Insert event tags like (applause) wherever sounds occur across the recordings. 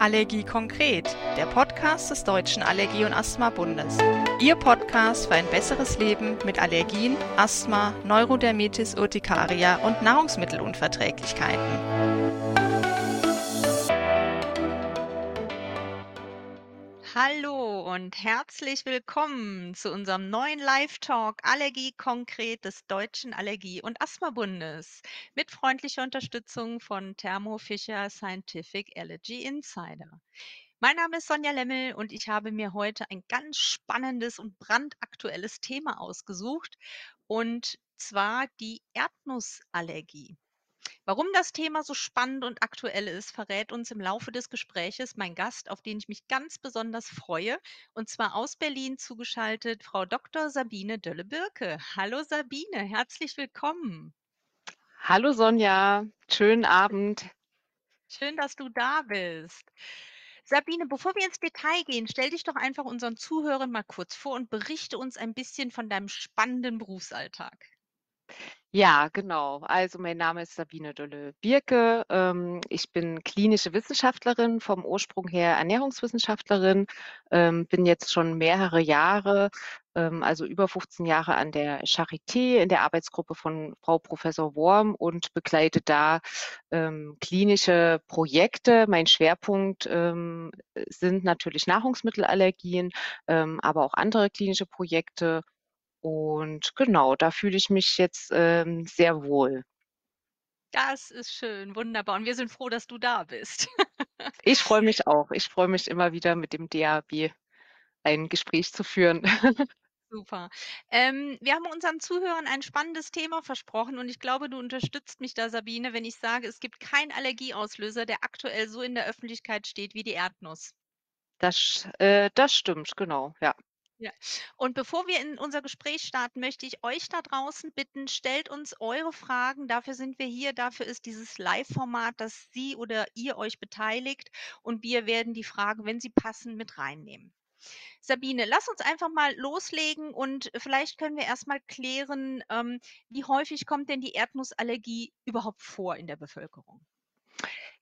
Allergie konkret, der Podcast des Deutschen Allergie- und Asthma-Bundes. Ihr Podcast für ein besseres Leben mit Allergien, Asthma, Neurodermitis Urtikaria und Nahrungsmittelunverträglichkeiten. Hallo und herzlich willkommen zu unserem neuen Live-Talk Allergie konkret des Deutschen Allergie- und Asthma-Bundes mit freundlicher Unterstützung von Thermo Fisher Scientific Allergy Insider. Mein Name ist Sonja Lemmel und ich habe mir heute ein ganz spannendes und brandaktuelles Thema ausgesucht und zwar die Erdnussallergie. Warum das Thema so spannend und aktuell ist, verrät uns im Laufe des Gespräches mein Gast, auf den ich mich ganz besonders freue, und zwar aus Berlin zugeschaltet Frau Dr. Sabine Dölle-Birke. Hallo Sabine, herzlich willkommen. Hallo Sonja, schönen Abend. Schön, dass du da bist. Sabine, bevor wir ins Detail gehen, stell dich doch einfach unseren Zuhörern mal kurz vor und berichte uns ein bisschen von deinem spannenden Berufsalltag. Ja, genau. Also mein Name ist Sabine Dolle-Birke. Ähm, ich bin klinische Wissenschaftlerin, vom Ursprung her Ernährungswissenschaftlerin, ähm, bin jetzt schon mehrere Jahre, ähm, also über 15 Jahre an der Charité in der Arbeitsgruppe von Frau Professor Worm und begleite da klinische Projekte. Mein Schwerpunkt sind natürlich Nahrungsmittelallergien, aber auch andere klinische Projekte. Und genau, da fühle ich mich jetzt, ähm, sehr wohl. Das ist schön, wunderbar. Und wir sind froh, dass du da bist. Ich (laughs) freue mich auch. Ich freue mich immer wieder mit dem DAB ein Gespräch zu führen. (laughs) Super. Ähm, wir haben unseren Zuhörern ein spannendes Thema versprochen und ich glaube, du unterstützt mich da, Sabine, wenn ich sage, es gibt keinen Allergieauslöser, der aktuell so in der Öffentlichkeit steht wie die Erdnuss. Das, äh, das stimmt, genau, ja. Ja. Und bevor wir in unser Gespräch starten, möchte ich euch da draußen bitten, stellt uns eure Fragen. Dafür sind wir hier. Dafür ist dieses Live-Format, dass Sie oder ihr euch beteiligt. Und wir werden die Fragen, wenn sie passen, mit reinnehmen. Sabine, lass uns einfach mal loslegen und vielleicht können wir erst mal klären, ähm, wie häufig kommt denn die Erdnussallergie überhaupt vor in der Bevölkerung?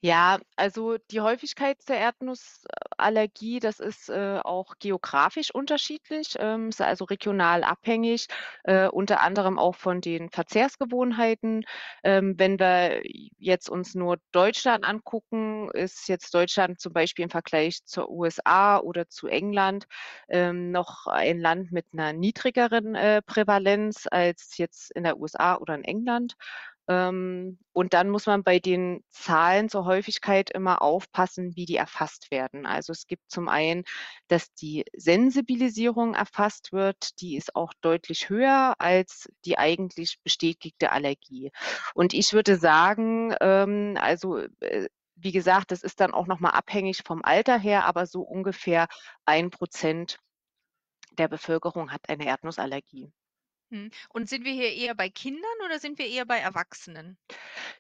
Ja, also die Häufigkeit der Erdnussallergie, das ist, äh, auch geografisch unterschiedlich, ähm, ist also regional abhängig, äh, unter anderem auch von den Verzehrsgewohnheiten. Ähm, wenn wir jetzt uns nur Deutschland angucken, ist jetzt Deutschland zum Beispiel im Vergleich zur USA oder zu England, ähm, noch ein Land mit einer niedrigeren, äh, Prävalenz als jetzt in der USA oder in England. Ähm, und dann muss man bei den Zahlen zur Häufigkeit immer aufpassen, wie die erfasst werden. Also es gibt zum einen, dass die Sensibilisierung erfasst wird, die ist auch deutlich höher als die eigentlich bestätigte Allergie. Und ich würde sagen, ähm, also äh, wie gesagt, das ist dann auch nochmal abhängig vom Alter her, aber so ungefähr ein Prozent der Bevölkerung hat eine Erdnussallergie. Mhm. Und sind wir hier eher bei Kindern oder sind wir eher bei Erwachsenen?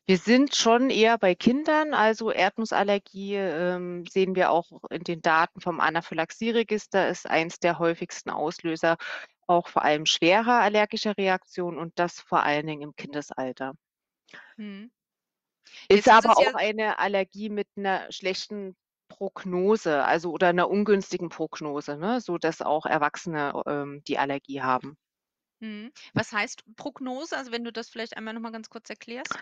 Wir sind schon eher bei Kindern, also Erdnussallergie ähm, sehen wir auch in den Daten vom Anaphylaxieregister, ist eins der häufigsten Auslöser, auch vor allem schwerer allergischer Reaktionen und das vor allen Dingen im Kindesalter. Mhm. Ist Jetzt ist aber es ja auch eine Allergie mit einer schlechten Prognose, also oder einer ungünstigen Prognose, ne, sodass auch Erwachsene, ähm, die Allergie haben. Mhm. Was heißt Prognose? Also, wenn du das vielleicht einmal noch mal ganz kurz erklärst?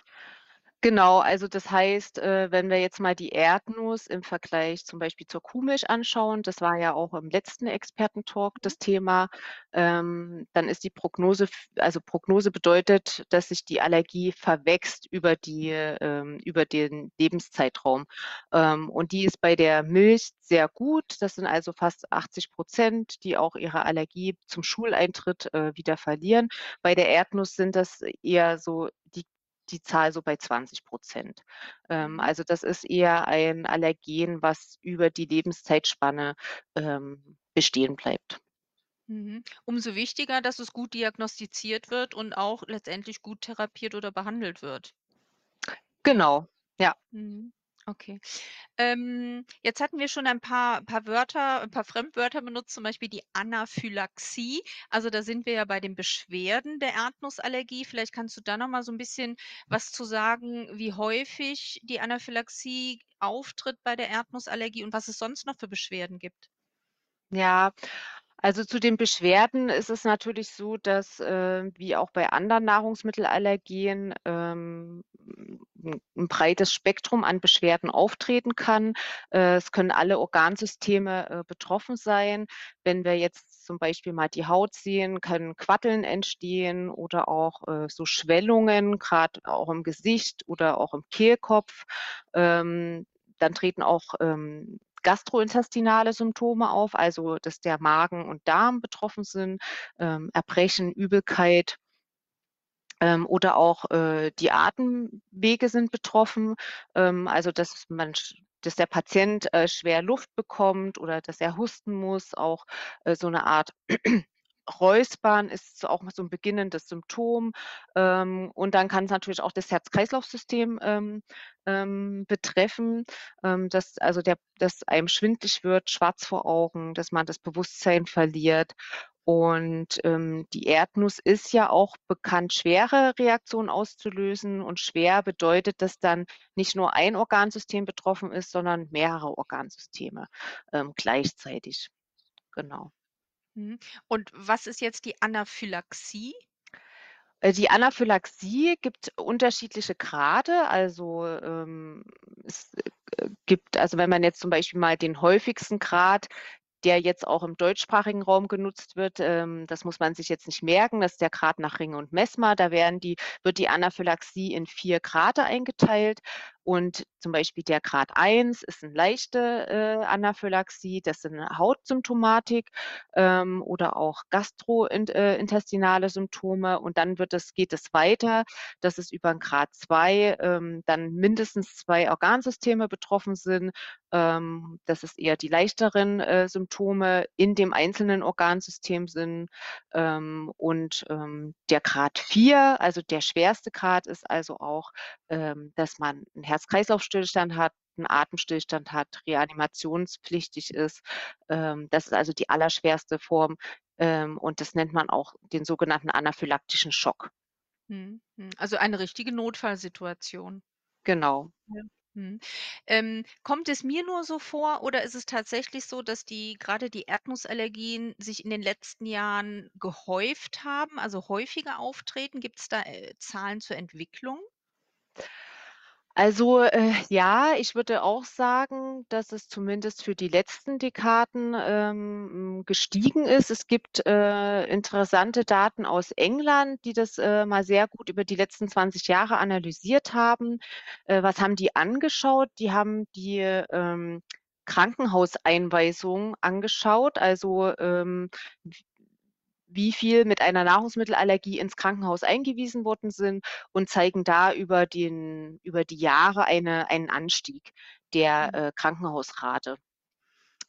Genau, also das heißt, äh, wenn wir jetzt mal die Erdnuss im Vergleich zum Beispiel zur Kuhmilch anschauen, das war ja auch im letzten Expertentalk Mhm. das Thema, ähm, dann ist die Prognose also Prognose bedeutet, dass sich die Allergie verwächst über die ähm, über den Lebenszeitraum. Ähm, und die ist bei der Milch sehr gut. Das sind also fast 80% die auch ihre Allergie zum Schuleintritt, äh, wieder verlieren. Bei der Erdnuss sind das eher so die Zahl so bei 20% Ähm, Mhm. also das ist eher ein Allergen, was über die Lebenszeitspanne, ähm, bestehen bleibt. Mhm. Umso wichtiger, dass es gut diagnostiziert wird und auch letztendlich gut therapiert oder behandelt wird. Genau, ja. Mhm. Okay. Ähm, jetzt hatten wir schon ein paar paar Wörter ein paar Fremdwörter benutzt, zum Beispiel die Anaphylaxie. Also, da sind wir ja bei den Beschwerden der Erdnussallergie. Vielleicht kannst du da noch mal so 'n bisschen was zu sagen, wie häufig die Anaphylaxie auftritt bei der Erdnussallergie und was es sonst noch für Beschwerden gibt? Ja, also zu den Beschwerden ist es natürlich so, dass, äh, wie auch bei anderen Nahrungsmittelallergien, ähm, 'n 'n breites Spektrum an Beschwerden auftreten kann. Äh, es können alle Organsysteme, äh, betroffen sein. Wenn wir jetzt zum Beispiel mal die Haut sehen, können Quaddeln entstehen oder auch, äh, so Schwellungen, grad auch im Gesicht oder auch im Kehlkopf. Ähm, dann treten auch, ähm, gastrointestinale Symptome auf, also dass der Magen und Darm betroffen sind, ähm, Erbrechen, Übelkeit. Ähm, oder auch, äh, die Atemwege sind betroffen, ähm, also dass man dass der Patient, äh, schwer Luft bekommt oder dass er husten muss, auch, äh, so 'ne Art Räuspern ist auch so 'n beginnendes Symptom. Ähm, und dann kann's natürlich auch das Herz-Kreislauf-System, ähm, ähm, betreffen, ähm, dass also der dass einem schwindlig wird, schwarz vor Augen, dass man das Bewusstsein verliert. Und, ähm, die Erdnuss ist ja auch bekannt, schwere Reaktionen auszulösen und schwer bedeutet, dass dann nicht nur ein Organsystem betroffen ist, sondern mehrere Organsysteme, ähm, gleichzeitig. Genau. Mhm. Und was ist jetzt die Anaphylaxie? Äh, die Anaphylaxie gibt unterschiedliche Grade. Also, ähm, es, äh, gibt also, wenn man jetzt zum Beispiel mal den häufigsten Grad, der jetzt auch im deutschsprachigen Raum genutzt wird, ähm, das muss man sich jetzt nicht merken, das ist der Grad nach Ringe und Messmer. Da werden die wird die Anaphylaxie in 4 Grade eingeteilt und zum Beispiel der Grad 1 ist 'n leichte, äh, Anaphylaxie, das sind Hautsymptomatik, ähm, oder auch gastroint äh, Symptome und dann wird es geht es weiter, dass es über 'n Grad 2, ähm, dann mindestens 2 Organsysteme betroffen sind. Ähm, dass es eher die leichteren, äh, Symptome in dem einzelnen Organsystem sind. Ähm, und, ähm, der Grad 4, also der schwerste Grad ist also auch, ähm, dass man 'n Herz-Kreislauf-Stillstand hat, 'n Atemstillstand hat, reanimationspflichtig ist. Ähm, das ist also die allerschwerste Form, ähm, und das nennt man auch den sogenannten anaphylaktischen Schock. Mhm, mhm. Also eine richtige Notfallsituation. Genau. Ja, mhm. Ähm, kommt es mir nur so vor oder ist es tatsächlich so, dass die grade die Erdnussallergien sich in den letzten Jahren gehäuft haben, also häufiger auftreten? Gibt's da, äh, Zahlen zur Entwicklung? Also, äh, ja, ich würde auch sagen, dass es zumindest für die letzten Dekaden, ähm, gestiegen ist. Es gibt, äh, interessante Daten aus England, die das, äh, mal sehr gut über die letzten 20 Jahre analysiert haben. Äh, was haben die angeschaut? Die haben die, ähm, Krankenhauseinweisungen angeschaut, also, ähm, wie viel mit einer Nahrungsmittelallergie ins Krankenhaus eingewiesen worden sind und zeigen da über den über die Jahre eine einen Anstieg der, Mhm. äh, Krankenhausrate.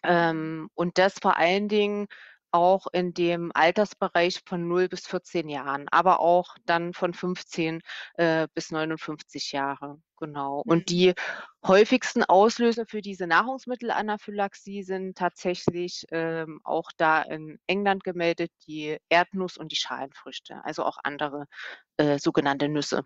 Ähm, und das vor allen Dingen auch in dem Altersbereich von 0 bis 14 Jahren, aber auch dann von 15, äh, bis 59 Jahre, genau. Und Mhm. die häufigsten Auslöser für diese Nahrungsmittelanaphylaxie sind tatsächlich, ähm, auch da in England gemeldet, die Erdnuss und die Schalenfrüchte, also auch andere, äh, sogenannte Nüsse.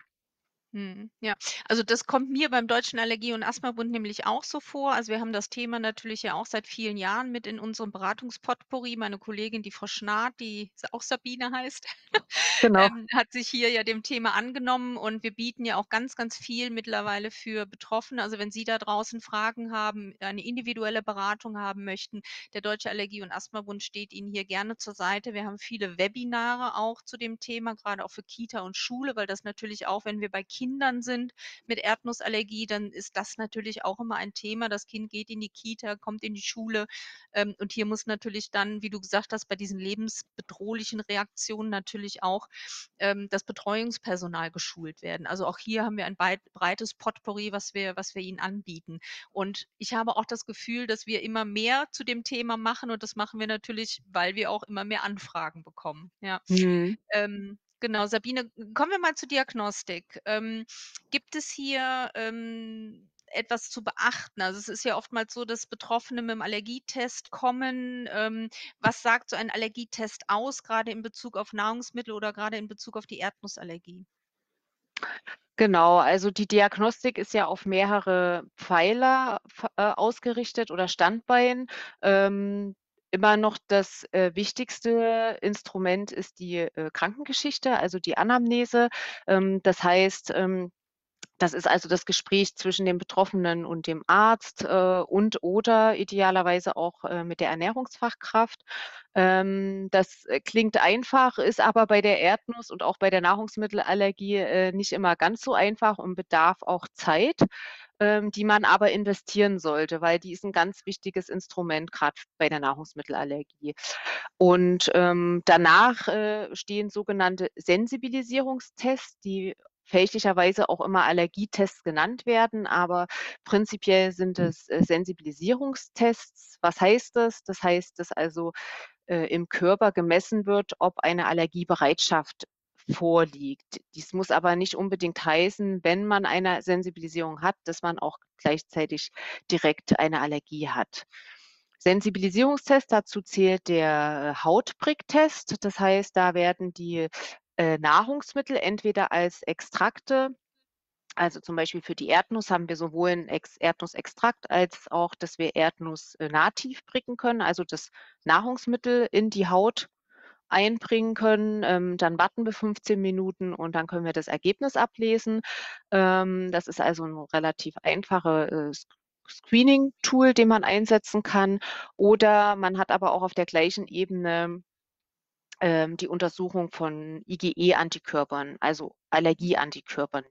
Mhm, ja. Also, das kommt mir beim Deutschen Allergie und Asthma-Bund nämlich auch so vor. Also, wir haben das Thema natürlich ja auch seit vielen Jahren mit in unserem Beratungspotpourri. Meine Kollegin, die Frau Schnarrt, die s auch Sabine heißt, (laughs) Genau. ähm, hat sich hier ja dem Thema angenommen und wir bieten ja auch ganz, ganz viel mittlerweile für Betroffene. Also, wenn Sie da draußen Fragen haben, eine individuelle Beratung haben möchten, der Deutsche Allergie und Asthma-Bund steht Ihnen hier gerne zur Seite. Wir haben viele Webinare auch zu dem Thema, grade auch für Kita und Schule, weil das natürlich auch, wenn wir bei Kindern sind mit Erdnussallergie, dann ist das natürlich auch immer ein Thema. Das Kind geht in die Kita, kommt in die Schule, ähm, und hier muss natürlich dann, wie du gesagt hast, bei diesen lebensbedrohlichen Reaktionen natürlich auch, ähm, das Betreuungspersonal geschult werden. Also, auch hier haben wir ein breites Potpourri, was wir was wir ihnen anbieten. Und ich habe auch das Gefühl, dass wir immer mehr zu dem Thema machen und das machen wir natürlich, weil wir auch immer mehr Anfragen bekommen, ja. Mhm. Ähm, genau, Sabine, kommen wir mal zur Diagnostik. Ähm, gibt es hier, ähm, etwas zu beachten? Also, es ist ja oftmals so, dass Betroffene mit'm Allergietest kommen. Ähm, was sagt so ein Allergietest aus, grade in Bezug auf Nahrungsmittel oder grade in Bezug auf die Erdnussallergie? Genau, also die Diagnostik ist ja auf mehrere Pfeiler äh, ausgerichtet oder Standbein. Ähm, immer noch das äh, wichtigste Instrument ist die äh, Krankengeschichte, also die Anamnese. Ähm, das heißt, ähm, das ist also das Gespräch zwischen dem Betroffenen und dem Arzt äh, und oder idealerweise auch äh, mit der Ernährungsfachkraft. Ähm, das äh, klingt einfach, ist aber bei der Erdnuss und auch bei der Nahrungsmittelallergie äh, nicht immer ganz so einfach und bedarf auch Zeit, die man aber investieren sollte, weil die ist ein ganz wichtiges Instrument, gerade bei der Nahrungsmittelallergie. Und ähm, danach äh, stehen sogenannte Sensibilisierungstests, die fälschlicherweise auch immer Allergietests genannt werden, aber prinzipiell sind es äh, Sensibilisierungstests. Was heißt das? Das heißt, dass also äh, im Körper gemessen wird, ob eine Allergiebereitschaft vorliegt. Dies muss aber nicht unbedingt heißen, wenn man eine Sensibilisierung hat, dass man auch gleichzeitig direkt eine Allergie hat. Sensibilisierungstest, dazu zählt der Hautpricktest. Das heißt, da werden die äh, Nahrungsmittel entweder als Extrakte, also zum Beispiel für die Erdnuss haben wir sowohl ein Ex Erdnussextrakt als auch, dass wir Erdnuss äh, nativ pricken können, also das Nahrungsmittel in die Haut einbringen können. Ähm, dann warten wir 15 Minuten und dann können wir das Ergebnis ablesen. Ähm, das ist also ein relativ einfache äh, Screening-Tool, den man einsetzen kann. Oder man hat aber auch auf der gleichen Ebene ähm, die Untersuchung von IgE-Antikörpern, also Allergie-Antikörpern,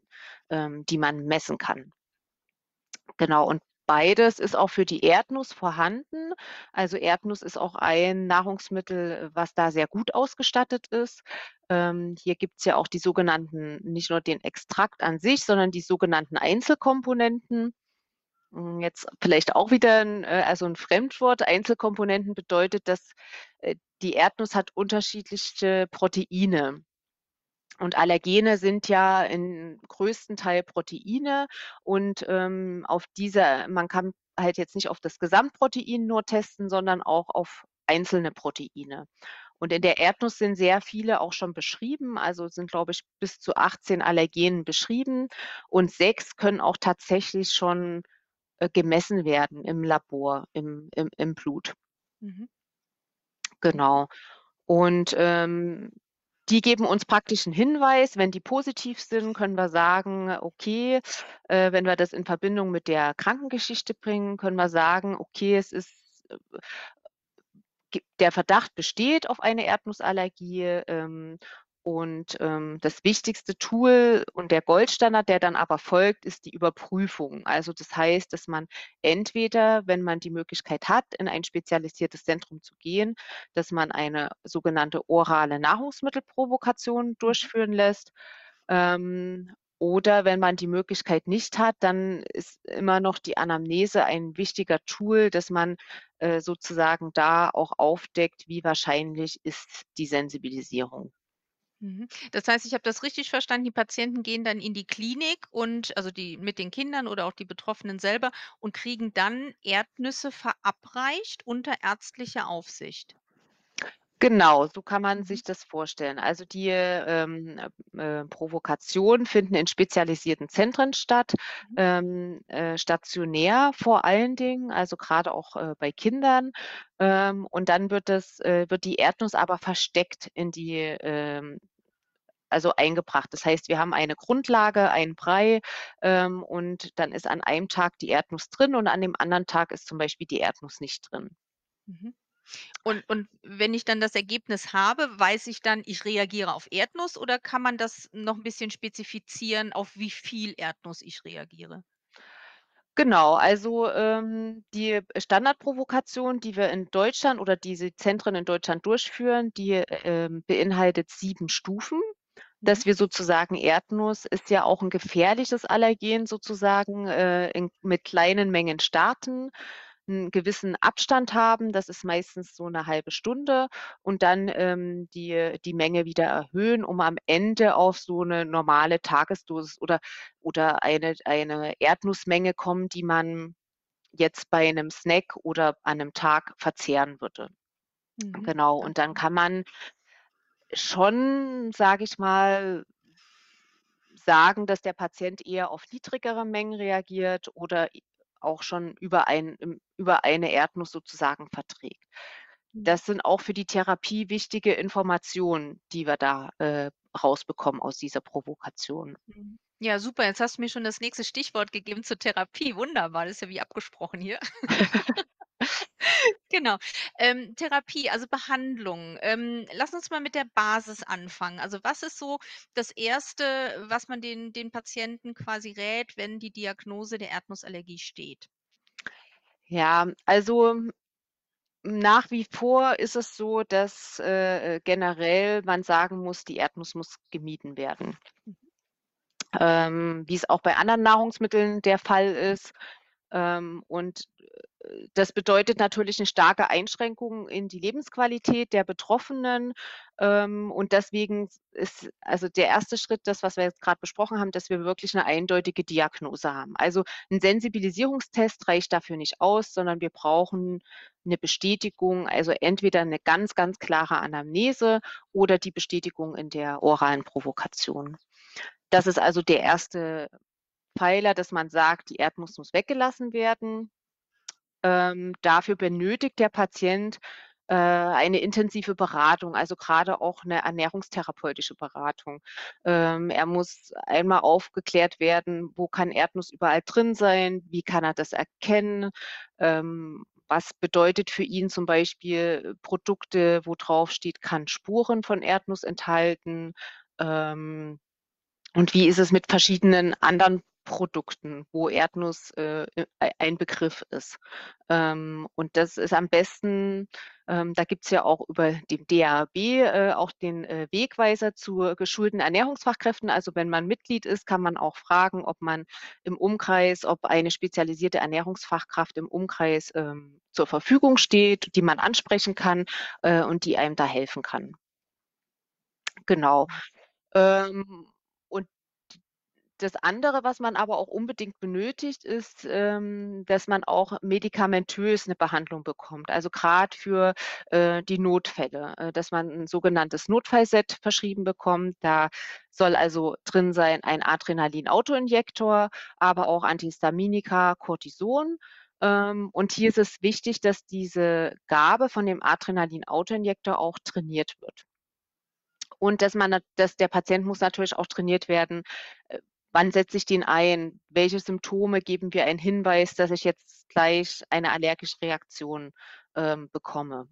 ähm, die man messen kann. Genau, und beides ist auch für die Erdnuss vorhanden. Also Erdnuss ist auch ein Nahrungsmittel, was da sehr gut ausgestattet ist. Ähm, hier gibt es ja auch die sogenannten, nicht nur den Extrakt an sich, sondern die sogenannten Einzelkomponenten. Hm, jetzt vielleicht auch wieder ein, äh, also ein Fremdwort. Einzelkomponenten bedeutet, dass äh, die Erdnuss hat unterschiedliche Proteine. Und Allergene sind ja im größten Teil Proteine und ähm, auf diese, man kann halt jetzt nicht auf das Gesamtprotein nur testen, sondern auch auf einzelne Proteine. Und in der Erdnuss sind sehr viele auch schon beschrieben, also sind, glaube ich, bis zu 18 Allergenen beschrieben und sechs können auch tatsächlich schon äh, gemessen werden im Labor, im, im, im Blut. Mhm. Genau. Und ähm, die geben uns praktisch einen Hinweis. Wenn die positiv sind, können wir sagen, okay, äh, wenn wir das in Verbindung mit der Krankengeschichte bringen, können wir sagen, okay, es ist äh, der Verdacht besteht auf eine Erdnussallergie ähm, und ähm, das wichtigste Tool und der Goldstandard, der dann aber folgt, ist die Überprüfung. Also das heißt, dass man entweder, wenn man die Möglichkeit hat, in ein spezialisiertes Zentrum zu gehen, dass man eine sogenannte orale Nahrungsmittelprovokation mhm. durchführen lässt. Ähm, oder wenn man die Möglichkeit nicht hat, dann ist immer noch die Anamnese ein wichtiger Tool, dass man äh, sozusagen da auch aufdeckt, wie wahrscheinlich ist die Sensibilisierung. Mhm. Das heißt, ich habe das richtig verstanden, die Patienten gehen dann in die Klinik und also die mit den Kindern oder auch die Betroffenen selber und kriegen dann Erdnüsse verabreicht unter ärztlicher Aufsicht. Genau, so kann man mhm. sich das vorstellen. Also die ähm, äh, Provokationen finden in spezialisierten Zentren statt, mhm. ähm, äh, stationär vor allen Dingen, also gerade auch äh, bei Kindern. Ähm, und dann wird das, äh, wird die Erdnuss aber versteckt in die ähm, also eingebracht. Das heißt, wir haben eine Grundlage, einen Brei ähm, und dann ist an einem Tag die Erdnuss drin und an dem anderen Tag ist zum Beispiel die Erdnuss nicht drin. Mhm. Und, und wenn ich dann das Ergebnis habe, weiß ich dann, ich reagiere auf Erdnuss oder kann man das noch ein bisschen spezifizieren, auf wie viel Erdnuss ich reagiere? Genau, also ähm, die Standardprovokation, die wir in Deutschland oder diese Zentren in Deutschland durchführen, die ähm, beinhaltet sieben Stufen dass mhm. wir sozusagen Erdnuss ist ja auch ein gefährliches Allergen sozusagen, äh, in, mit kleinen Mengen starten, einen gewissen Abstand haben, das ist meistens so eine halbe Stunde und dann ähm, die, die Menge wieder erhöhen, um am Ende auf so eine normale Tagesdosis oder, oder eine, eine Erdnussmenge kommen, die man jetzt bei einem Snack oder an einem Tag verzehren würde. Mhm. Genau, und dann kann man schon, sage ich mal, sagen, dass der Patient eher auf niedrigere Mengen reagiert oder auch schon über ein über eine Erdnuss sozusagen verträgt. Mhm. Das sind auch für die Therapie wichtige Informationen, die wir da, äh, rausbekommen aus dieser Provokation. Mhm. Ja, super. Jetzt hast du mir schon das nächste Stichwort gegeben zur Therapie. Wunderbar, das ist ja wie abgesprochen hier. (laughs) Genau. Ähm, Therapie, also Behandlung. Ähm, lass uns mal mit der Basis anfangen. Also, was ist so das Erste, was man den den Patienten quasi rät, wenn die Diagnose der Erdnussallergie steht? Ja, also nach wie vor ist es so, dass, äh, generell man sagen muss, die Erdnuss muss gemieden werden. Mhm. Ähm, wie es auch bei anderen Nahrungsmitteln der Fall ist. Ähm, und, das bedeutet natürlich 'ne starke Einschränkung in die Lebensqualität der Betroffenen. Ähm, und deswegen ist also der erste Schritt das, was wir jetzt grad besprochen haben, dass wir wirklich 'ne eindeutige Diagnose haben. Also 'n Sensibilisierungstest reicht dafür nicht aus, sondern wir brauchen 'ne Bestätigung, also entweder 'ne ganz, ganz klare Anamnese oder die Bestätigung in der oralen Provokation. Das ist also der erste Pfeiler, dass man sagt, die Erdnuss muss weggelassen werden. Ähm, dafür benötigt der Patient, äh, eine intensive Beratung, also grade auch 'ne ernährungstherapeutische Beratung. Ähm, er muss einmal aufgeklärt werden, wo kann Erdnuss überall drin sein? Wie kann er das erkennen? Ähm, was bedeutet für ihn zum Beispiel Produkte, wo draufsteht, kann Spuren von Erdnuss enthalten? Ähm, und wie ist es mit verschiedenen anderen Produkten, wo Erdnuss, äh, ei ein Begriff ist? Ähm, und das ist am besten ähm, da gibt's ja auch über den DAAB, äh, auch den, äh, Wegweiser zu geschulten Ernährungsfachkräften. Also, wenn man Mitglied ist, kann man auch fragen, ob man im Umkreis ob eine spezialisierte Ernährungsfachkraft im Umkreis, ähm, zur Verfügung steht, die man ansprechen kann, äh, und die einem da helfen kann. Genau. Ähm, und das andere, was man aber auch unbedingt benötigt, ist, ähm, dass man auch medikamentös 'ne Behandlung bekommt. Also grad für, äh, die Notfälle, äh, dass man 'n sogenanntes Notfallset verschrieben bekommt. Da soll also drin sein ein Adrenalin-Autoinjektor, aber auch Antihistaminika, Cortison. Ähm, und hier ist es wichtig, dass diese Gabe von dem Adrenalin-Autoinjektor auch trainiert wird. Und dass man dass der Patient muss natürlich auch trainiert werden, äh, wann setze ich den ein? Welche Symptome geben mir einen Hinweis, dass ich jetzt gleich eine allergische Reaktion, ähm, bekomme?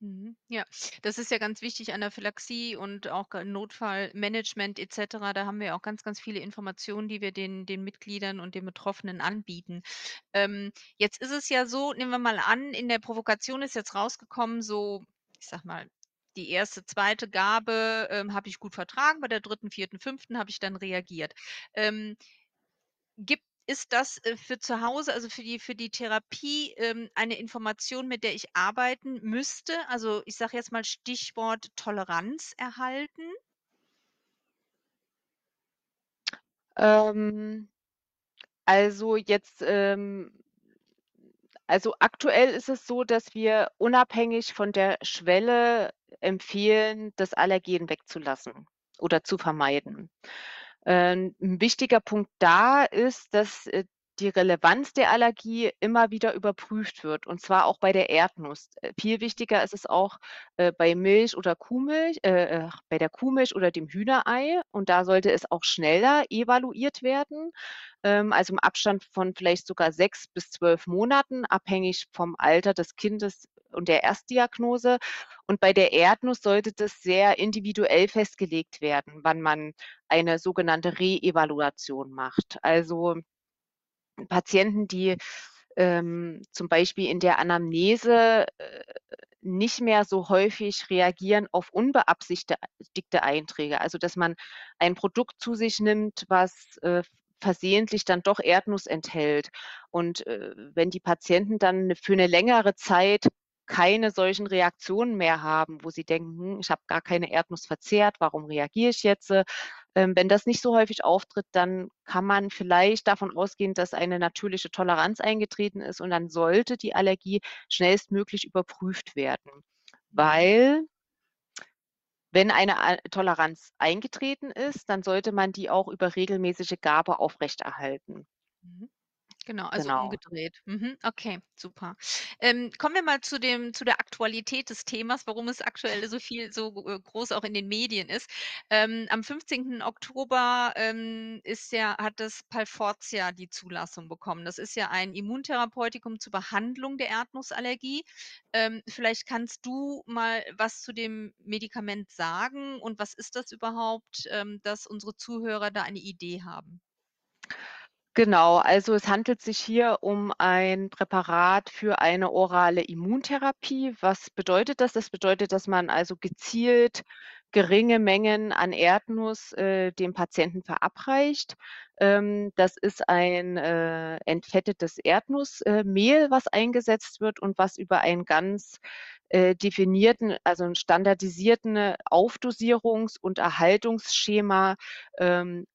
Mhm, ja, das ist ja ganz wichtig, Anaphylaxie und auch Notfallmanagement et cetera. Da haben wir auch ganz, ganz viele Informationen, die wir den den Mitgliedern und den Betroffenen anbieten. Ähm, jetzt ist es ja so, nehmen wir mal an, in der Provokation ist jetzt rausgekommen, so, ich sage mal, die 1., 2. Gabe, ähm, habe ich gut vertragen, bei der 3., 4., 5. habe ich dann reagiert. Ähm, gibt ist das, äh, für zu Hause, also für die für die Therapie, ähm, eine Information, mit der ich arbeiten müsste? Also, ich sage jetzt mal Stichwort Toleranz erhalten? Ähm, also jetzt, ähm also aktuell ist es so, dass wir unabhängig von der Schwelle empfehlen, das Allergen wegzulassen oder zu vermeiden. Ähm, 'n wichtiger Punkt da ist, dass, äh, die Relevanz der Allergie immer wieder überprüft wird, und zwar auch bei der Erdnuss. Äh, viel wichtiger ist es auch, äh, bei Milch oder Kuhmilch äh, bei der Kuhmilch oder dem Hühnerei und da sollte es auch schneller evaluiert werden, ähm, also im Abstand von vielleicht sogar 6 bis 12 Monaten, abhängig vom Alter des Kindes und der Erstdiagnose. Und bei der Erdnuss sollte das sehr individuell festgelegt werden, wann man eine sogenannte Reevaluation macht. Also Patienten, die, ähm, zum Beispiel in der Anamnese, äh, nicht mehr so häufig reagieren auf unbeabsichtigte Einträge. Also, dass man ein Produkt zu sich nimmt, was, äh, versehentlich dann doch Erdnuss enthält. Und, äh, wenn die Patienten dann für 'ne längere Zeit keine solchen Reaktionen mehr haben, wo sie denken: „Hm, ich habe gar keine Erdnuss verzehrt, warum reagiere ich jetzt?“ Ähm, wenn das nicht so häufig auftritt, dann kann man vielleicht davon ausgehen, dass eine natürliche Toleranz eingetreten ist und dann sollte die Allergie schnellstmöglich überprüft werden. Mhm. Weil wenn eine Toleranz eingetreten ist, dann sollte man die auch über regelmäßige Gabe aufrechterhalten. Mhm. Genau, also Genau. umgedreht. Mhm, okay, super. Ähm, kommen wir mal zu dem zu der Aktualität des Themas, warum es aktuell so viel so äh, groß auch in den Medien ist. Ähm, am 15. Oktober, ähm, ist ja hat das Palforzia die Zulassung bekommen. Das ist ja ein Immuntherapeutikum zur Behandlung der Erdnussallergie. Ähm, vielleicht kannst du mal was zu dem Medikament sagen und was ist das überhaupt, ähm, dass unsere Zuhörer da eine Idee haben? Genau, also es handelt sich hier um ein Präparat für eine orale Immuntherapie. Was bedeutet das? Das bedeutet, dass man also gezielt geringe Mengen an Erdnuss, äh, dem Patienten verabreicht. Ähm, das ist ein, äh, entfettetes Erdnussmehl, äh, was eingesetzt wird und was über einen ganz, äh, definierten, also 'n standardisierten Aufdosierungs und Erhaltungsschema, ähm,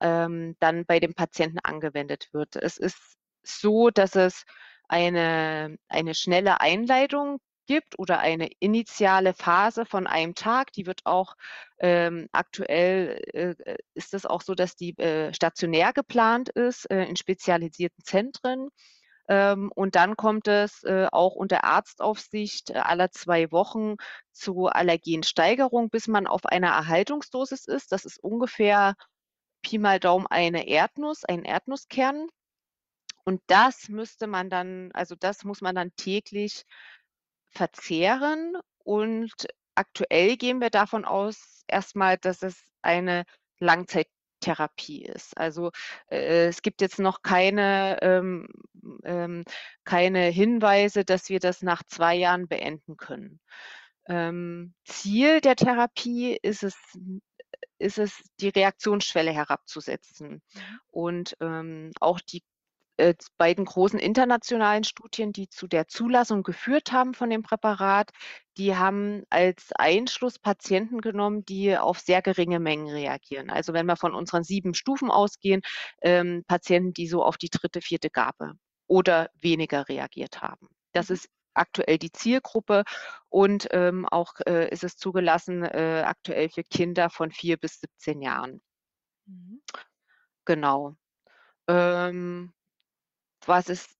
ähm, dann bei dem Patienten angewendet wird. Es ist so, dass es eine eine schnelle Einleitung gibt oder eine initiale Phase von einem Tag. Die wird auch ähm, aktuell äh, äh, ist es auch so, dass die äh, stationär geplant ist äh, in spezialisierten Zentren. Ähm, und dann kommt es äh, auch unter Arztaufsicht äh, alle 2 Wochen zu Allergensteigerung, bis man auf einer Erhaltungsdosis ist. Das ist ungefähr Pi mal Daumen eine Erdnuss, ein Erdnusskern. Und das müsste man dann also das muss man dann täglich verzehren. Und aktuell gehen wir davon aus erstmal, dass es eine Langzeittherapie ist. Also, äh, es gibt jetzt noch keine ähm, ähm, keine Hinweise, dass wir das nach 2 Jahren beenden können. Ähm, Ziel der Therapie ist es ist es, die Reaktionsschwelle herabzusetzen. Mhm. Und, ähm, auch die, äh, beiden großen internationalen Studien, die zu der Zulassung geführt haben von dem Präparat, die haben als Einschluss Patienten genommen, die auf sehr geringe Mengen reagieren. Also, wenn wir von unseren 7 Stufen ausgehen, ähm, Patienten, die so auf die dritte, vierte Gabe oder weniger reagiert haben. Das Mhm. ist aktuell die Zielgruppe und, ähm, auch, äh, ist es zugelassen, äh, aktuell für Kinder von 4 bis 17 Jahren. Mhm. Genau. Ähm, was ist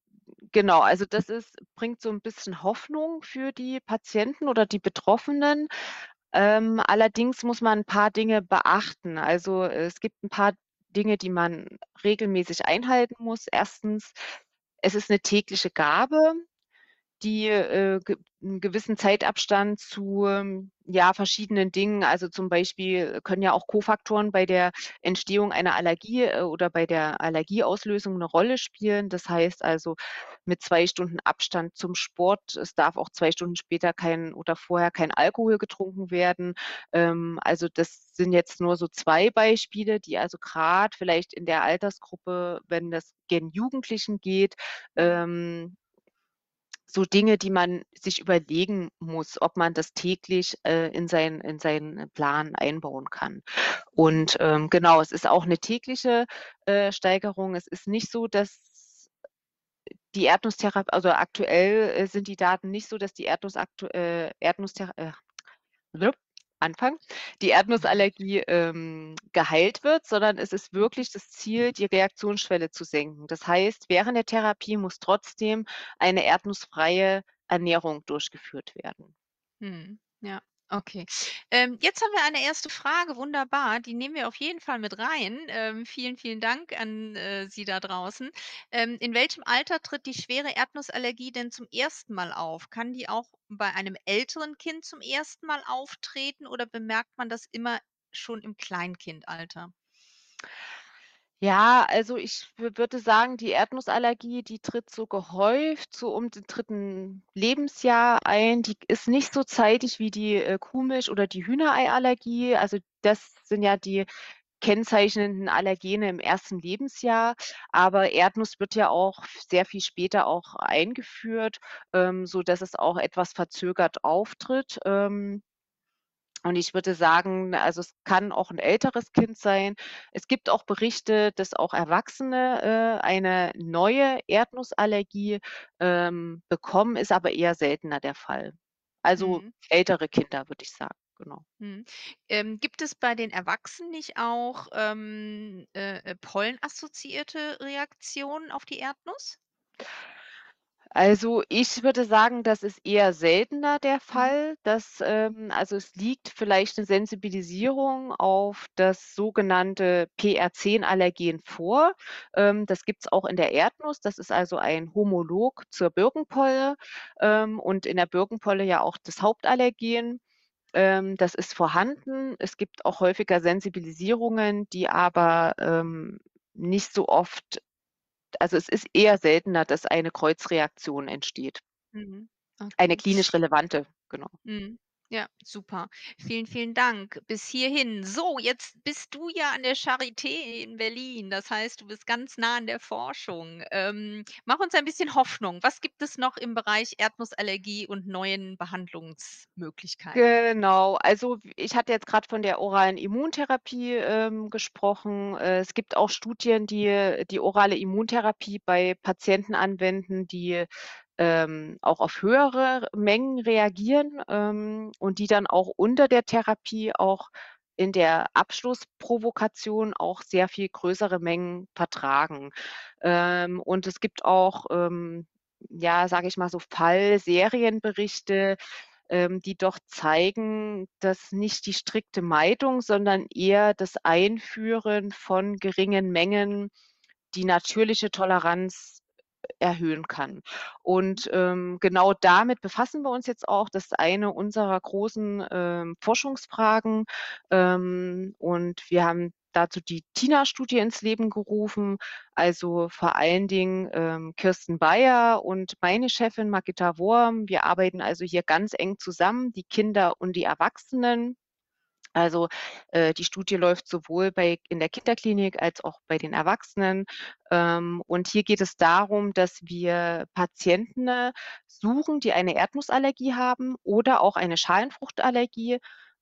genau, also das ist bringt so 'n bisschen Hoffnung für die Patienten oder die Betroffenen. Ähm, allerdings muss man 'n paar Dinge beachten. Also, es gibt 'n paar Dinge, die man regelmäßig einhalten muss. 1. es ist 'ne tägliche Gabe, die, äh, ge 'n gewissen Zeitabstand zu, ähm, ja, verschiedenen Dingen also, zum Beispiel können ja auch Kofaktoren bei der Entstehung einer Allergie, äh, oder bei der Allergieauslösung 'ne Rolle spielen. Das heißt also, mit 2 Stunden Abstand zum Sport. Es darf auch 2 Stunden später kein oder vorher kein Alkohol getrunken werden. Ähm, also, das sind jetzt nur so 2 Beispiele, die also grad vielleicht in der Altersgruppe, wenn das gen Jugendlichen geht, ähm so Dinge, die man sich überlegen muss, ob man das täglich, äh, in seinen in seinen Plan einbauen kann. Und, ähm, genau, es ist auch 'ne tägliche, äh, Steigerung. Es ist nicht so, dass die Erdnussthera also, aktuell, äh, sind die Daten nicht so, dass die Erdnuss aktu äh, Erdnussthera äh, Anfang, die Erdnussallergie, ähm, geheilt wird, sondern es ist Mhm. wirklich das Ziel, die Reaktionsschwelle zu senken. Das heißt, während der Therapie muss trotzdem eine erdnussfreie Ernährung durchgeführt werden. Mhm, ja, okay. Ähm, jetzt haben wir eine 1. Frage, wunderbar, die nehmen wir auf jeden Fall mit rein. Ähm, vielen, vielen Dank an, äh, Sie da draußen. Ähm, in welchem Alter tritt die schwere Erdnussallergie denn zum 1. Mal auf? Kann die auch bei einem älteren Kind zum 1. Mal auftreten oder bemerkt man das immer schon im Kleinkindalter? Ja, also, ich wü würde sagen, die Erdnussallergie, die tritt so gehäuft so um den 3. Lebensjahr ein. Die ist nicht so zeitig wie die, äh, Kuhmilch oder die Hühnereiallergie. Also, das sind ja die kennzeichnenden Allergene im 1. Lebensjahr. Aber Erdnuss wird ja auch sehr viel später auch eingeführt, ähm, sodass es auch etwas verzögert auftritt. Ähm, und ich würde sagen, also, es kann auch 'n älteres Kind sein. Es gibt auch Berichte, dass auch Erwachsene, äh, eine neue Erdnussallergie, ähm, bekommen, ist aber eher seltener der Fall. Also, Mhm. ältere Kinder, würde ich sagen. genau. Mhm. Ähm, gibt es bei den Erwachsenen nicht auch, ähm, äh, äh, pollenassoziierte Reaktionen auf die Erdnuss? Also, ich würde sagen, das ist eher seltener der Mhm. Fall, dass, ähm also, es liegt vielleicht 'ne Sensibilisierung auf das sogenannte PR10-Allergen vor. Ähm, das gibt's auch in der Erdnuss. Das ist also ein Homolog zur Birkenpolle, ähm, und in der Birkenpolle ja auch das Hauptallergen. Ähm, das ist vorhanden. Es gibt auch häufiger Sensibilisierungen, die aber, ähm, nicht so oft also, es ist eher seltener, dass eine Kreuzreaktion entsteht. Mhm. Eine Okay. klinisch relevante, genau. Mhm. Ja, super. Vielen, vielen Dank bis hierhin. So, jetzt bist du ja an der Charité in Berlin. Das heißt, du bist ganz nah an der Forschung. Ähm, mach uns ein bisschen Hoffnung. Was gibt es noch im Bereich Erdnussallergie und neuen Behandlungsmöglichkeiten? Genau, also, ich hatte jetzt grad von der oralen Immuntherapie, ähm, gesprochen. Äh, es gibt auch Studien, die die orale Immuntherapie bei Patienten anwenden, die, ähm, auch auf höhere Mengen reagieren, ähm, und die dann auch unter der Therapie auch in der Abschlussprovokation auch sehr viel größere Mengen vertragen. Ähm, und es gibt auch, ähm, ja, sage ich mal so, Fallserienberichte, ähm, die doch zeigen, dass nicht die strikte Meidung, sondern eher das Einführen von geringen Mengen die natürliche Toleranz erhöhen kann. Und, ähm, genau damit befassen wir uns jetzt auch. Das ist eine unserer großen, ähm, Forschungsfragen. Ähm, und wir haben dazu die TINA-Studie ins Leben gerufen. Also, vor allen Dingen, ähm, Kirsten Beyer und meine Chefin Margitta Worm. Wir arbeiten also hier ganz eng zusammen, die Kinder und die Erwachsenen. Also, äh, die Studie läuft sowohl bei in der Kinderklinik als auch bei den Erwachsenen. Ähm, und hier geht es darum, dass wir Patienten, äh, suchen, die eine Erdnussallergie haben oder auch eine Schalenfruchtallergie.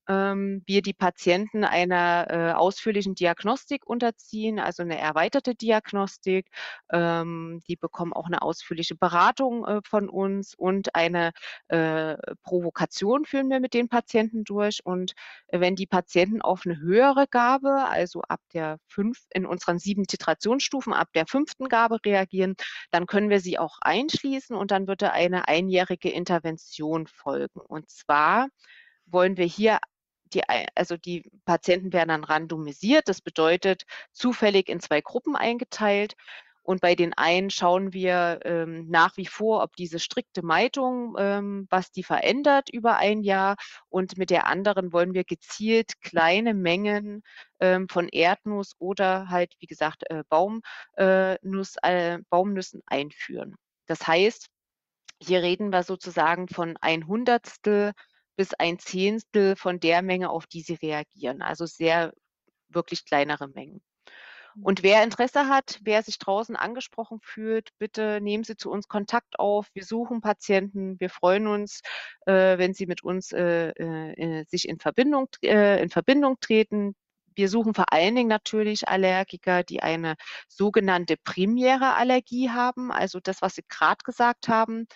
Ähm, wir die Patienten einer, äh, ausführlichen Diagnostik unterziehen, also 'ne erweiterte Diagnostik. Ähm, die bekommen auch 'ne ausführliche Beratung, äh, von uns und eine, äh, Provokation führen wir mit den Patienten durch. Und wenn die Patienten auf 'ne höhere Gabe, also ab der 5 in unseren 7 Titrationsstufen, ab der 5. Gabe reagieren, dann können wir sie auch einschließen und dann würde eine einjährige Intervention folgen. Und zwar wollen wir hier die also, die Patienten werden dann randomisiert. Das bedeutet zufällig in 2 Gruppen eingeteilt. Und bei den einen schauen wir, ähm, nach wie vor, ob diese strikte Meidung, ähm was die verändert über ein Jahr. Und mit der anderen wollen wir gezielt kleine Mengen, ähm, von Erdnuss oder halt, wie gesagt, äh, Baum äh, äh, Baumnüssen einführen. Das heißt, hier reden wir sozusagen von 1/100 bis 1/10 von der Menge, auf die sie reagieren. Also, sehr wirklich kleinere Mengen. Mhm. Und wer Interesse hat, wer sich draußen angesprochen fühlt, bitte nehmen Sie zu uns Kontakt auf. Wir suchen Patienten. Wir freuen uns, äh, wenn Sie mit uns, äh, äh, äh, sich in Verbindung äh, in Verbindung treten. Wir suchen vor allen Dingen natürlich Allergiker, die eine sogenannte primäre Allergie haben, also das, was Sie grad gesagt haben.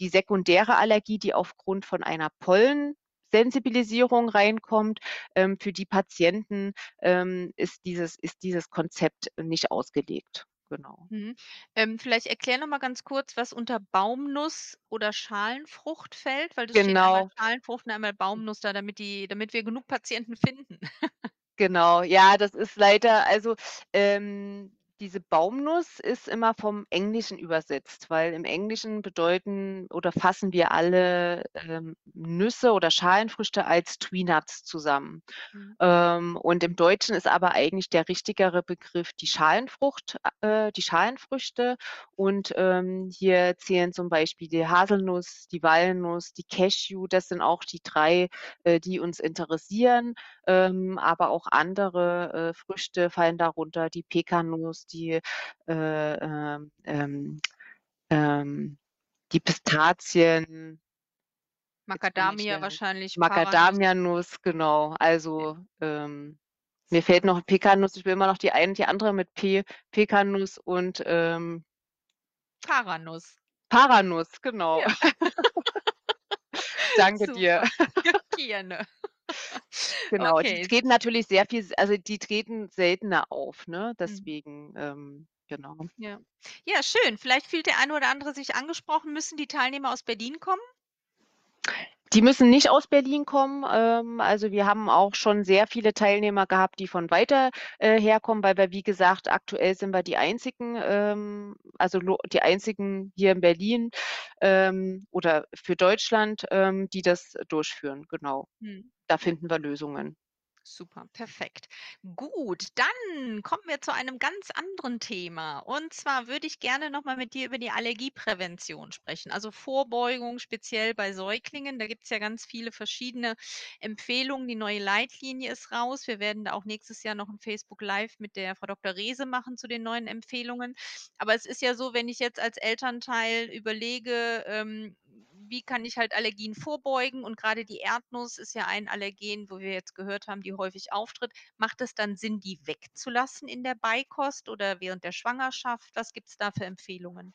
Die sekundäre Allergie, die aufgrund von einer Pollensensibilisierung reinkommt, ähm, für die Patienten, ähm, ist dieses ist dieses Konzept nicht ausgelegt. Genau. Mhm. Ähm, vielleicht erklär noch mal ganz kurz, was unter Baumnuss oder Schalenfrucht fällt, weil das steht einmal Genau. Schalenfrucht und einmal Baumnuss da, damit die damit wir genug Patienten finden. Genau, ja, das ist leider also, ähm, diese Baumnuss ist immer vom Englischen übersetzt, weil im Englischen bedeuten oder fassen wir alle, ähm, Nüsse oder Schalenfrüchte als Tree Nuts zusammen. Mhm. Ähm, und im Deutschen ist aber eigentlich der richtigere Begriff die Schalenfrucht äh, die Schalenfrüchte. Und, ähm, hier zählen zum Beispiel die Haselnuss, die Walnuss, die Cashew. Das sind auch die 3, äh, die uns interessieren. Ähm, aber auch andere, äh, Früchte fallen darunter, die Pekanuss, die, äh, ähm, ähm, ähm, die Pistazien. Macadamia wahrscheinlich. Macadamianuss, genau. Ja. Also, ähm, mir fällt Super. noch Pekanuss ich will immer noch die eine die andere mit P Pekanuss und, ähm Paranuss. Paranuss, genau. Ja. (laughs) Danke dir. Ja, (laughs) gerne. (laughs) Genau, die Okay. treten natürlich sehr viel also, die treten seltener auf, ne? Mhm. Deswegen, ähm, genau. Ja. Ja, schön. Vielleicht fühlt der eine oder andere sich angesprochen. Müssen die Teilnehmer aus Berlin kommen? Die müssen nicht aus Berlin kommen. Ähm, also, wir haben auch schon sehr viele Teilnehmer gehabt, die von weiter, äh, herkommen, weil wir, wie gesagt aktuell sind wir die einzigen, ähm, also, lo die einzigen hier in Berlin, ähm, oder für Deutschland, ähm, die das durchführen, genau. Mhm. Da finden wir Lösungen. Super, perfekt. Gut, dann kommen wir zu einem ganz anderen Thema. Und zwar würde ich gerne noch mal mit dir über die Allergieprävention sprechen, also Vorbeugung speziell bei Säuglingen. Da gibt's ja ganz viele verschiedene Empfehlungen. Die neue Leitlinie ist raus. Wir werden da auch nächstes Jahr noch 'n Facebook Live mit der Frau Doktor Rehse machen zu den neuen Empfehlungen. Aber es ist ja so, wenn ich jetzt als Elternteil überlege, ähm, wie kann ich halt Allergien vorbeugen und grade die Erdnuss ist ja ein Allergen, wo wir jetzt gehört haben, die häufig auftritt. Macht es dann Sinn, die wegzulassen in der Beikost oder während der Schwangerschaft? Was gibt's da für Empfehlungen?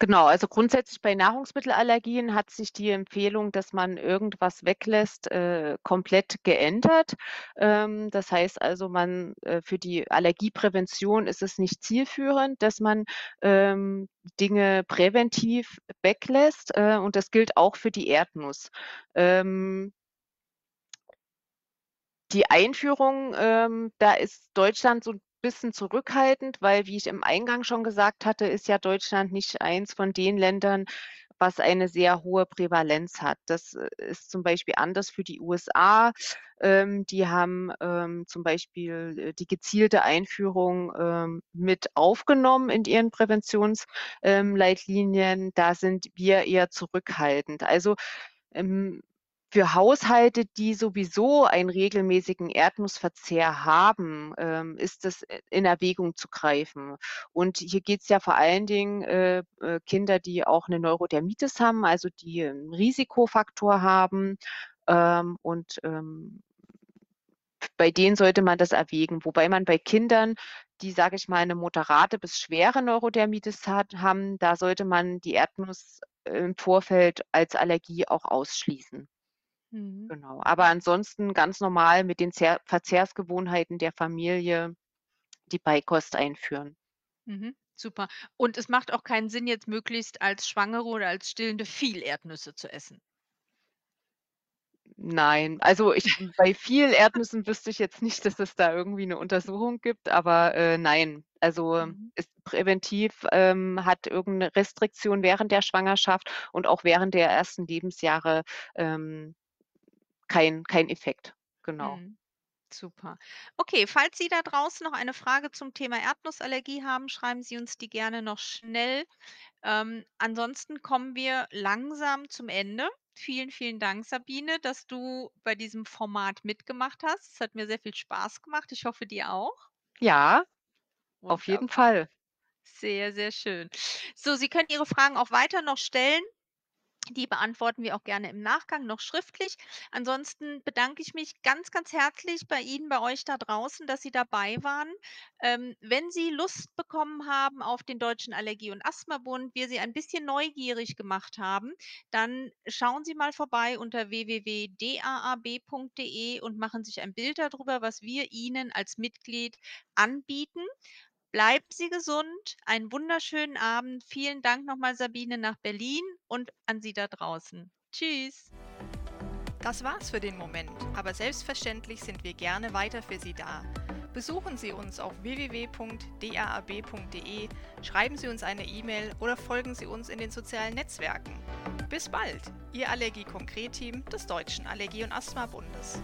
Genau, also, grundsätzlich bei Nahrungsmittelallergien hat sich die Empfehlung, dass man irgendwas weglässt, äh, komplett geändert. Ähm, das heißt also, man äh, für die Allergieprävention ist es nicht zielführend, dass man, ähm, Dinge präventiv weglässt, äh, und das gilt auch für die Erdnuss. Ähm die Einführung, ähm, da ist Deutschland so 'n bisschen zurückhaltend, weil, wie ich im Eingang schon gesagt hatte, ist ja Deutschland nicht eins von den Ländern, was eine sehr hohe Prävalenz hat. Das, äh, ist zum Beispiel anders für die USA. Ähm, die haben, ähm, zum Beispiel, äh, die gezielte Einführung, ähm, mit aufgenommen in ihren Präventions ähm, Leitlinien. Da sind wir eher zurückhaltend. Also, ähm, für Haushalte, die sowieso einen regelmäßigen Erdnussverzehr haben, ähm, ist das, äh, in Erwägung zu greifen. Und hier geht's ja vor allen Dingen, äh, äh, Kinder, die auch 'ne Neurodermitis haben, also, die 'n Risikofaktor haben, ähm, und, ähm bei denen sollte man das erwägen, wobei man bei Kindern, die, sage ich mal, 'ne moderate bis schwere Neurodermitis hat haben, da sollte man die Erdnuss im Vorfeld als Allergie auch ausschließen. Mhm. Genau. Aber ansonsten ganz normal mit den Zehr Verzehrsgewohnheiten der Familie die Beikost einführen. Mhm, super. Und es macht auch keinen Sinn, jetzt möglichst als Schwangere oder als Stillende viel Erdnüsse zu essen? Nein, also, ich bei viel Erdnüssen wüsste ich jetzt nicht, dass es da irgendwie 'ne Untersuchung gibt, aber, äh, nein. Also, (laughs) Mhm. ist präventiv, ähm, hat irgend 'ne Restriktion während der Schwangerschaft und auch während der ersten Lebensjahre, ähm, kein kein Effekt, genau. Mhm, super. Okay, falls Sie da draußen noch eine Frage zum Thema Erdnussallergie haben, schreiben Sie uns die gerne noch schnell. Ähm, ansonsten kommen wir langsam zum Ende. Vielen, vielen Dank, Sabine, dass du bei diesem Format mitgemacht hast. Es hat mir sehr viel Spaß gemacht. Ich hoffe, dir auch. Ja, auf jeden Wunderbar. Fall. Sehr, sehr schön. So, Sie können Ihre Fragen auch weiter noch stellen. Die beantworten wir auch gerne im Nachgang noch schriftlich. Ansonsten bedanke ich mich ganz, ganz herzlich bei Ihnen bei euch da draußen, dass Sie dabei waren. Ähm, wenn Sie Lust bekommen haben auf den Deutschen Allergie und Asthma-Bund, wir Sie ein bisschen neugierig gemacht haben, dann schauen Sie mal vorbei unter www.daab.de und machen sich ein Bild da drüber, was wir Ihnen als Mitglied anbieten. Bleiben Sie gesund, einen wunderschönen Abend. Vielen Dank noch mal, Sabine, nach Berlin und an Sie da draußen. Tschüss. Das war's für den Moment, aber selbstverständlich sind wir gerne weiter für Sie da. Besuchen Sie uns auf www.daab.de, schreiben Sie uns eine E-Mail oder folgen Sie uns in den sozialen Netzwerken. Bis bald, Ihr Allergie-Konkret-Team des Deutschen Allergie und Asthma-Bundes.